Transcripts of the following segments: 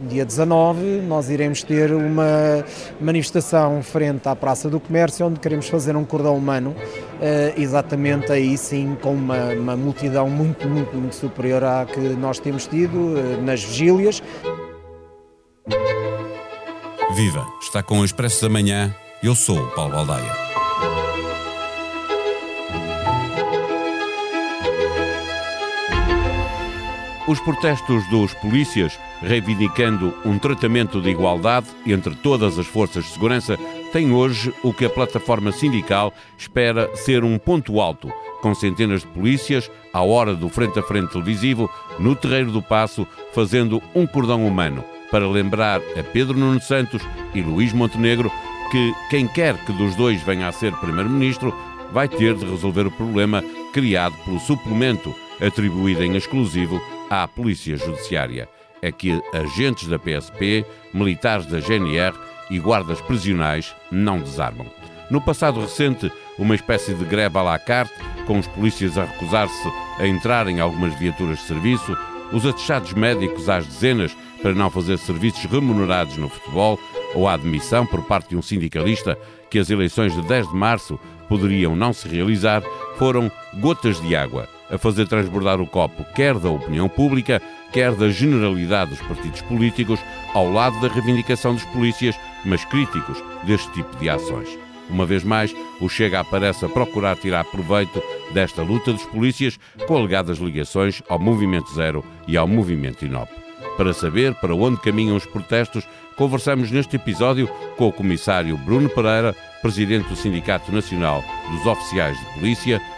Dia 19, nós iremos ter uma manifestação frente à Praça do Comércio, onde queremos fazer um cordão humano, eh, exatamente aí sim, com uma, uma multidão muito, muito, muito superior à que nós temos tido eh, nas vigílias. Viva! Está com o Expresso da Manhã. Eu sou o Paulo Baldaia. Os protestos dos polícias, reivindicando um tratamento de igualdade entre todas as forças de segurança, têm hoje o que a plataforma sindical espera ser um ponto alto, com centenas de polícias, à hora do frente a frente televisivo, no Terreiro do Passo, fazendo um cordão humano, para lembrar a Pedro Nuno Santos e Luís Montenegro que quem quer que dos dois venha a ser Primeiro-Ministro vai ter de resolver o problema criado pelo suplemento atribuído em exclusivo à Polícia Judiciária. É que agentes da PSP, militares da GNR e guardas prisionais não desarmam. No passado recente, uma espécie de greve à la carte, com os polícias a recusar-se a entrar em algumas viaturas de serviço, os atestados médicos às dezenas para não fazer serviços remunerados no futebol, ou a admissão por parte de um sindicalista que as eleições de 10 de março poderiam não se realizar, foram gotas de água a fazer transbordar o copo, quer da opinião pública, quer da generalidade dos partidos políticos, ao lado da reivindicação dos polícias, mas críticos deste tipo de ações. Uma vez mais, o Chega aparece a procurar tirar proveito desta luta dos polícias com alegadas ligações ao Movimento Zero e ao Movimento Inop. Para saber para onde caminham os protestos, conversamos neste episódio com o comissário Bruno Pereira, presidente do Sindicato Nacional dos Oficiais de Polícia,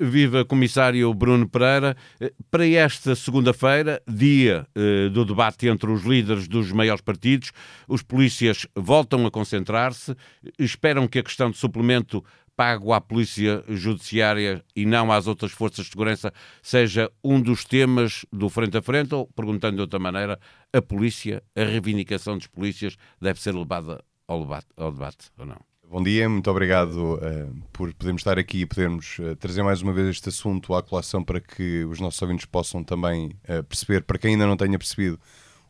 Viva Comissário Bruno Pereira. Para esta segunda-feira, dia eh, do debate entre os líderes dos maiores partidos, os polícias voltam a concentrar-se, esperam que a questão de suplemento pago à Polícia Judiciária e não às outras forças de segurança seja um dos temas do frente a frente, ou, perguntando de outra maneira, a polícia, a reivindicação dos polícias deve ser levada ao debate, ao debate ou não? Bom dia, muito obrigado uh, por podermos estar aqui e podermos uh, trazer mais uma vez este assunto à colação para que os nossos ouvintes possam também uh, perceber, para quem ainda não tenha percebido,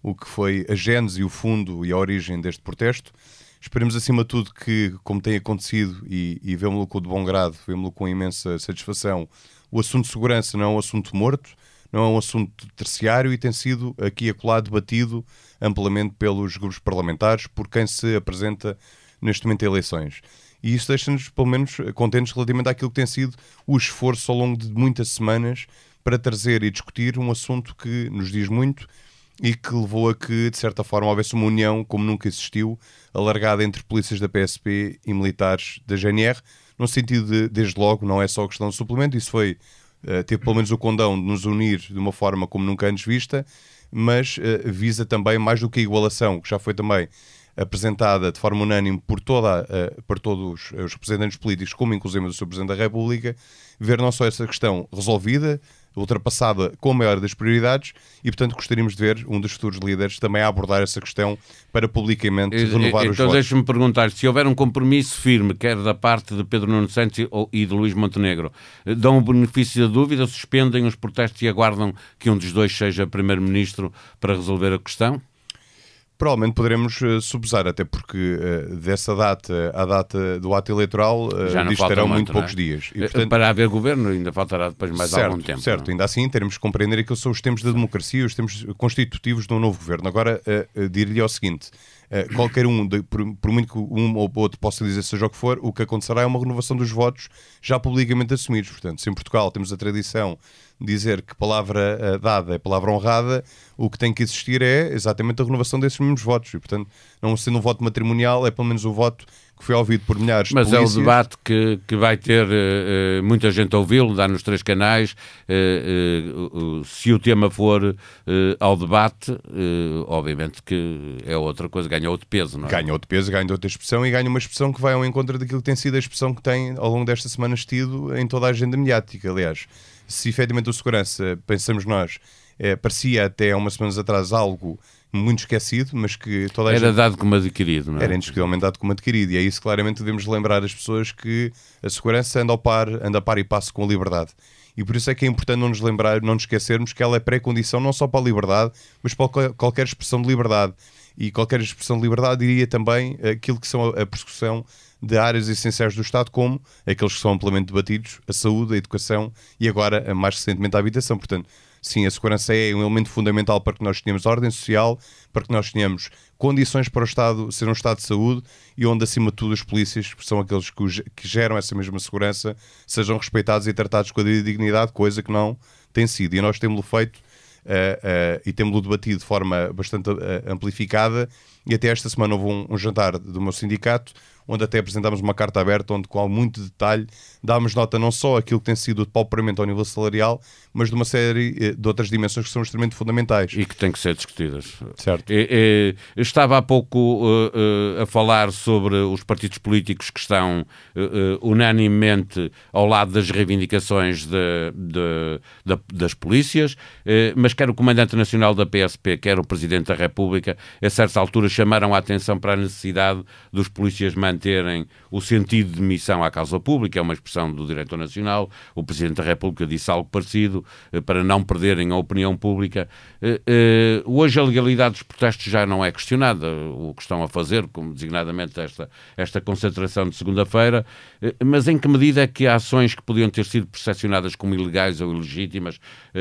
o que foi a gênese, o fundo e a origem deste protesto. Esperemos acima de tudo que, como tem acontecido, e, e vemos-lo com de bom grado, vemos-lo com imensa satisfação, o assunto de segurança não é um assunto morto, não é um assunto terciário e tem sido aqui acolá debatido amplamente pelos grupos parlamentares, por quem se apresenta neste momento de eleições. E isso deixa-nos, pelo menos, contentes relativamente àquilo que tem sido o esforço ao longo de muitas semanas para trazer e discutir um assunto que nos diz muito e que levou a que, de certa forma, houvesse uma união, como nunca existiu, alargada entre polícias da PSP e militares da GNR, no sentido de, desde logo, não é só questão do suplemento, isso foi, uh, teve pelo menos o condão de nos unir de uma forma como nunca antes vista, mas uh, visa também mais do que a igualação, que já foi também apresentada de forma unânime por, toda, uh, por todos os representantes políticos, como inclusive o Sr. Presidente da República, ver não só essa questão resolvida, ultrapassada com a maior das prioridades e, portanto, gostaríamos de ver um dos futuros líderes também a abordar essa questão para publicamente renovar então, os. Então deixe-me perguntar, se houver um compromisso firme, quer da parte de Pedro Nuno Santos e de Luís Montenegro, dão o benefício da dúvida, suspendem os protestos e aguardam que um dos dois seja Primeiro-Ministro para resolver a questão? Provavelmente poderemos uh, subsar, até porque uh, dessa data à data do ato eleitoral uh, Já distarão muito, muito poucos é? dias. E, portanto, Para haver governo ainda faltará depois mais certo, algum tempo. Certo, não? ainda assim teremos que compreender que são os tempos da democracia, os tempos constitutivos de um novo governo. Agora, uh, dir-lhe o seguinte, uh, qualquer um, de, por, por, muito que um ou outro possa dizer seja o que for, o que acontecerá é uma renovação dos votos já publicamente assumidos. Portanto, se em Portugal temos a tradição dizer que palavra uh, dada é palavra honrada, o que tem que existir é exatamente a renovação desses mesmos votos. E, portanto, não sendo um voto matrimonial, é pelo menos um voto que foi ouvido por milhares Mas de polícias. é o debate que, que vai ter uh, muita gente a ouvi-lo, dá nos três canais. Uh, uh, se o tema for ao debate, obviamente que é outra coisa, ganha outro peso, não é? Ganha outro peso, ganha outra expressão e ganha uma expressão que vai ao encontro daquilo que tem sido a expressão que tem ao longo destas semanas tido em toda a agenda mediática. Aliás, se efetivamente o segurança, pensamos nós, é, parecia até há umas semanas atrás algo muito esquecido, mas que toda a Era gente... dado como adquirido, não é? Era indiscutivelmente dado como adquirido. E é isso claramente devemos lembrar as pessoas que a segurança anda ao par, anda a par e passo com a liberdade. E por isso é que é importante não nos lembrar, não nos esquecermos que ela é pré-condição não só para a liberdade, mas para qualquer expressão de liberdade. E qualquer expressão de liberdade diria também aquilo que são a persecução de áreas essenciais do Estado, como aqueles que são amplamente debatidos, a saúde, a educação e agora, mais recentemente, a habitação. Portanto, sim, a segurança é um elemento fundamental para que nós tenhamos ordem social, para que nós tenhamos condições para o Estado ser um Estado de saúde e onde, acima de tudo, os polícias, que são aqueles que geram essa mesma segurança, sejam respeitados e tratados com a dignidade, coisa que não tem sido. E nós temos-lo feito Uh, uh, e temos-lo debatido de forma bastante uh, amplificada. E até esta semana houve um, um, jantar do meu sindicato onde até apresentámos uma carta aberta, onde com muito detalhe dámos nota não só aquilo que tem sido o pauperamento ao nível salarial, mas de uma série eh, de outras dimensões que são extremamente fundamentais. E que têm que ser discutidas. Certo. E, e, estava há pouco uh, uh, a falar sobre os partidos políticos que estão uh, unanimemente ao lado das reivindicações de, de, de, das polícias, mas quer o Comandante Nacional da PSP, quer o Presidente da República, a certa altura chamaram a atenção para a necessidade dos polícias manterem o sentido de missão à causa pública, é uma expressão do Diretor Nacional, o Presidente da República disse algo parecido, eh, para não perderem a opinião pública. Eh, eh, hoje a legalidade dos protestos já não é questionada, o que estão a fazer, como designadamente esta, esta concentração de segunda-feira, mas em que medida é que ações que podiam ter sido percepcionadas como ilegais ou ilegítimas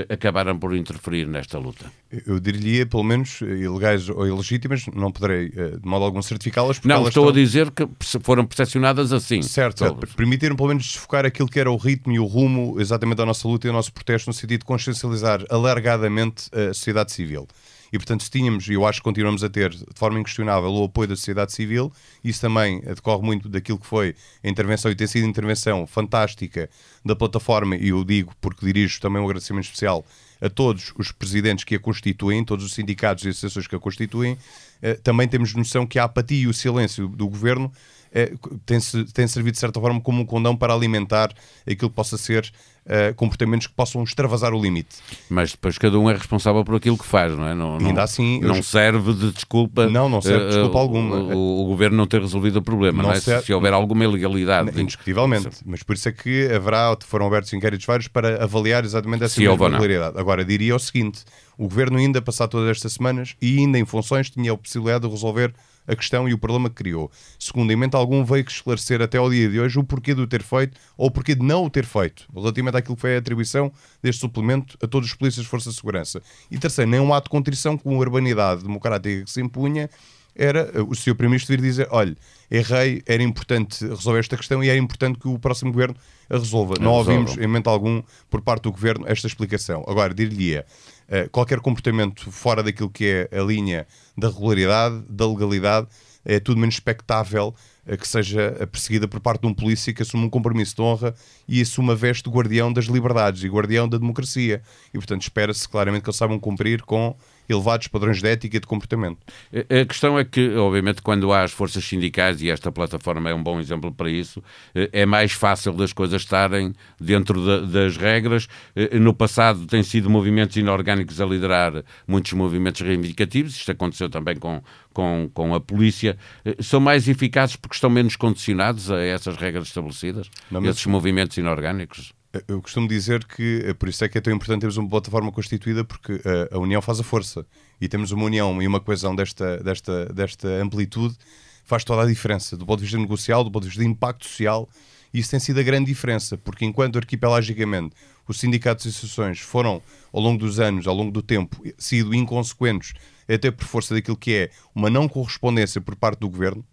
acabaram por interferir nesta luta? Eu diria, pelo menos, ilegais ou ilegítimas, não poderei de modo algum certificá-las. Não, estou estão... a dizer que foram percepcionadas assim. Certo, certo. permitiram pelo menos desfocar aquilo que era o ritmo e o rumo exatamente da nossa luta e do nosso protesto, no sentido de consciencializar alargadamente a sociedade civil. E, portanto, se tínhamos, e eu acho que continuamos a ter, de forma inquestionável, o apoio da sociedade civil, isso também decorre muito daquilo que foi a intervenção, e tem sido intervenção fantástica da plataforma, e eu digo porque dirijo também um agradecimento especial a todos os presidentes que a constituem, todos os sindicatos e associações que a constituem, eh, também temos noção que a apatia e o silêncio do governo eh, tem, tem servido de certa forma como um condão para alimentar aquilo que possa ser uh, comportamentos que possam extravasar o limite. Mas depois cada um é responsável por aquilo que faz, não é? Não, não, Ainda assim, não eu... serve de desculpa. Não, não serve de desculpa uh, alguma. O, o, o, governo não ter resolvido o problema, não, não é? Serve... Se houver alguma ilegalidade. Indiscutivelmente. Mas por isso é que haverá, foram abertos inquéritos vários para avaliar exatamente essa irregularidade. Agora, diria o seguinte: o governo, ainda passar todas estas semanas e ainda em funções, tinha a possibilidade de resolver a questão e o problema que criou. Segundo elemento algum veio esclarecer até ao dia de hoje o porquê de o ter feito ou o porquê de não o ter feito, relativamente àquilo que foi a atribuição deste suplemento a todos os polícias de força de segurança. E terceiro, nem um ato de contrição com a urbanidade democrática que se impunha era o Sr. Primeiro-Ministro vir dizer: olha, errei, era importante resolver esta questão e era importante que o próximo governo a resolva. Não ouvimos, em momento algum, por parte do governo, esta explicação. Agora, dir-lhe-ia: uh, qualquer comportamento fora daquilo que é a linha da regularidade, da legalidade, é tudo menos expectável uh, que seja perseguida por parte de um polícia que assume um compromisso de honra e assume a veste de guardião das liberdades e guardião da democracia. E, portanto, espera-se claramente que eles saibam cumprir com elevados padrões de ética e de comportamento. A questão é que, obviamente, quando há as forças sindicais, e esta plataforma é um bom exemplo para isso, é mais fácil das coisas estarem dentro de, das regras. No passado tem sido movimentos inorgânicos a liderar muitos movimentos reivindicativos, isto aconteceu também com, com, com a polícia. São mais eficazes porque estão menos condicionados a essas regras estabelecidas, Não, esses movimentos inorgânicos? Eu costumo dizer que eh, por isso é que é tão importante termos uma plataforma constituída porque a, eh, a união faz a força. E temos uma união e uma coesão desta, desta, desta amplitude faz toda a diferença do ponto de vista negocial, do ponto de vista de impacto social. E isso tem sido a grande diferença porque enquanto arquipelagicamente os sindicatos e associações foram ao longo dos anos, ao longo do tempo sido inconsequentes até por força daquilo que é uma não correspondência por parte do governo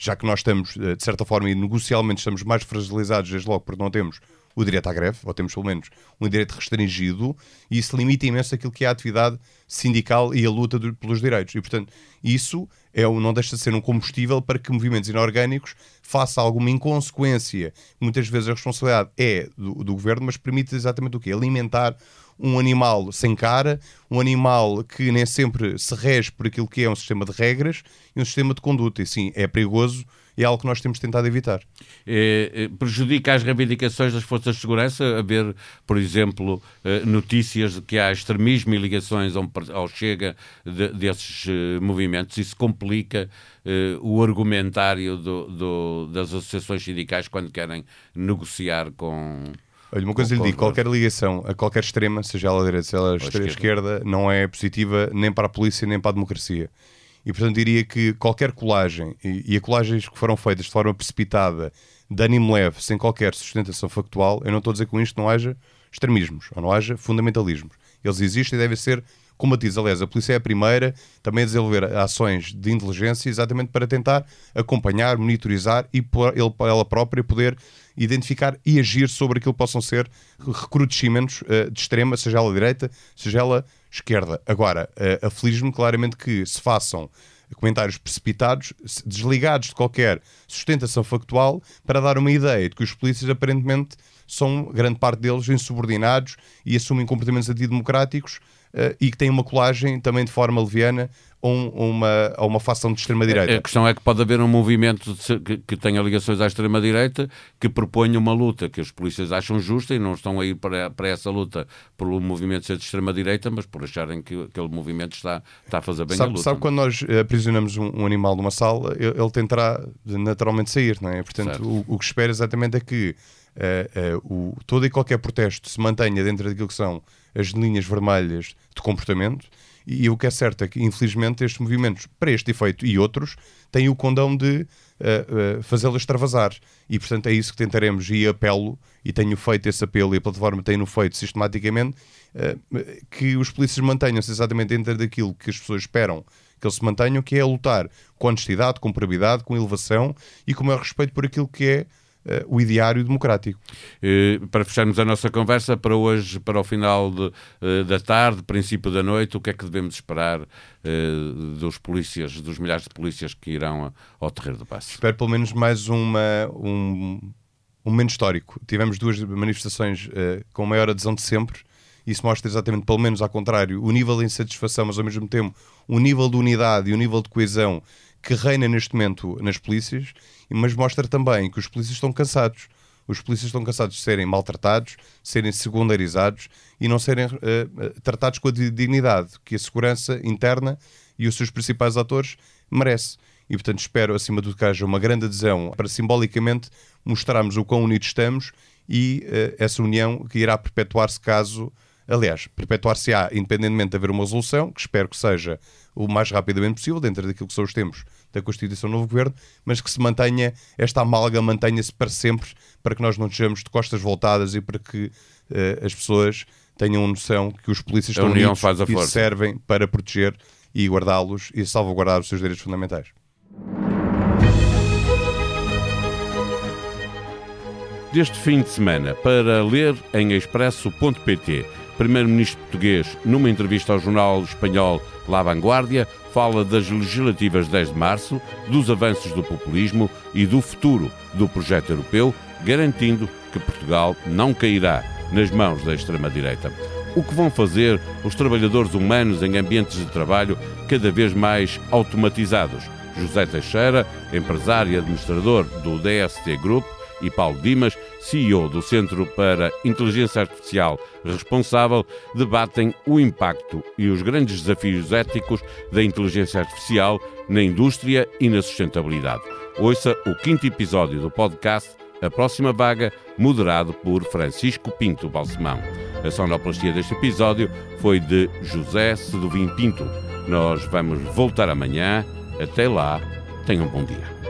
já que nós estamos, de certa forma, e negocialmente estamos mais fragilizados, desde logo porque não temos o direito à greve, ou temos pelo menos um direito restringido, e isso limita imenso aquilo que é a atividade sindical e a luta de, pelos direitos. E, portanto, isso é, não deixa de ser um combustível para que movimentos inorgânicos façam alguma inconsequência. Muitas vezes a responsabilidade é do, do governo, mas permite exatamente o quê? Alimentar um animal sem cara, um animal que nem sempre se rege por aquilo que é um sistema de regras e um sistema de conduta. E sim, é perigoso é algo que nós temos tentado evitar. É, é, prejudica as reivindicações das forças de segurança haver, por exemplo, eh, notícias de que há extremismo e ligações ao, Chega de, desses uh, movimentos. Isso complica uh, o argumentário do, do, das associações sindicais quando querem negociar com. Olha, uma coisa lhe digo, qualquer ligação a qualquer extrema, seja ela direita, seja ela esquerda. esquerda, não é positiva nem para a polícia nem para a democracia. E portanto diria que qualquer colagem, e, e a colagens que foram feitas de forma precipitada, de ânimo leve, sem qualquer sustentação factual, eu não estou a dizer que com isto não haja extremismos, ou não haja fundamentalismos. Eles existem e devem ser combatidos. Aliás, a polícia é a primeira também a desenvolver ações de inteligência exatamente para tentar acompanhar, monitorizar e por ela própria poder identificar e agir sobre aquilo que possam ser recrudescimentos uh, de extrema, seja ela direita, seja ela esquerda. Agora, uh, aflige-me claramente que se façam comentários precipitados, desligados de qualquer sustentação factual, para dar uma ideia de que os polícias aparentemente são, grande parte deles, insubordinados e assumem comportamentos antidemocráticos uh, e que têm uma colagem também de forma leviana ou uma, ou uma facção de extrema-direita. A questão é que pode haver um movimento que, que tenha ligações à extrema-direita que proponha uma luta que os polícias acham justa e não estão a ir para, para essa luta pelo movimento ser de extrema-direita, mas por acharem que aquele movimento está, está a fazer bem sabe, a luta. Sabe quando nós aprisionamos um, um, animal numa sala, ele, ele tentará naturalmente sair, não é? Portanto, o, o, que espera exatamente é que uh, uh, o, todo e qualquer protesto se mantenha dentro daquilo que são as linhas vermelhas de comportamento e o que é certo é que, infelizmente, estes movimentos, para este efeito e outros, têm o condão de uh, uh, fazê-los extravasar. E, portanto, é isso que tentaremos. E apelo, e tenho feito esse apelo, e a plataforma tem-no feito sistematicamente, uh, que os polícias mantenham-se exatamente dentro daquilo que as pessoas esperam que eles se mantenham, que é lutar com honestidade, com probidade, com elevação e com o maior respeito por aquilo que é uh, o ideário democrático. Uh, para fecharmos a nossa conversa, para hoje, para o final de, uh, da tarde, princípio da noite, o que é que devemos esperar dos polícias, dos milhares de polícias que irão ao Terreiro do Passo? Espero pelo menos mais uma, um, um momento histórico. Tivemos duas manifestações com a maior adesão de sempre. Isso mostra exatamente, pelo menos ao contrário, o nível de insatisfação, mas ao mesmo tempo o nível de unidade e o nível de coesão que reina neste momento nas polícias, mas mostra também que os polícias estão cansados. Os polícias estão cansados de serem maltratados, serem secundarizados e não serem uh, tratados com a dignidade que a segurança interna e os seus principais atores merece. E, portanto, espero, acima de tudo, que haja uma grande adesão para simbolicamente mostrarmos o quão unidos estamos e uh, essa união que irá perpetuar-se caso Aliás, perpetuar-se-á, independentemente de haver uma resolução, que espero que seja o mais rapidamente possível, dentro daquilo que são os tempos da Constituição do Novo Governo, mas que se mantenha, esta amalga mantenha-se para sempre, para que nós não estejamos de costas voltadas e para que uh, as pessoas tenham noção que os polícias estão unidos faz a e força. servem para proteger e guardá-los e salvaguardar os seus direitos fundamentais. Deste fim de semana, para ler em expresso.pt primeiro-ministro português, numa entrevista ao jornal espanhol La Vanguardia, fala das legislativas 10 de março, dos avanços do populismo e do futuro do projeto europeu, garantindo que Portugal não cairá nas mãos da extrema-direita. O que vão fazer os trabalhadores humanos em ambientes de trabalho cada vez mais automatizados? José Teixeira, empresário e administrador do DST Group, e Paulo Dimas, CEO do Centro para Inteligência Artificial responsável, debatem o impacto e os grandes desafios éticos da inteligência artificial na indústria e na sustentabilidade. Ouça o quinto episódio do podcast A Próxima Vaga, moderado por Francisco Pinto Balsemão. A sonoplastia deste episódio foi de José Seduvim Pinto. Nós vamos voltar amanhã. Até lá, tenham um bom dia.